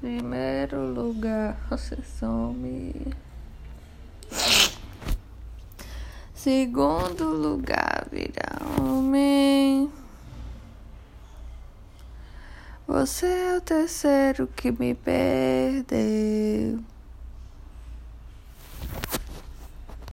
Primeiro lugar, você some. Segundo lugar, vira homem. Você é o terceiro que me perdeu.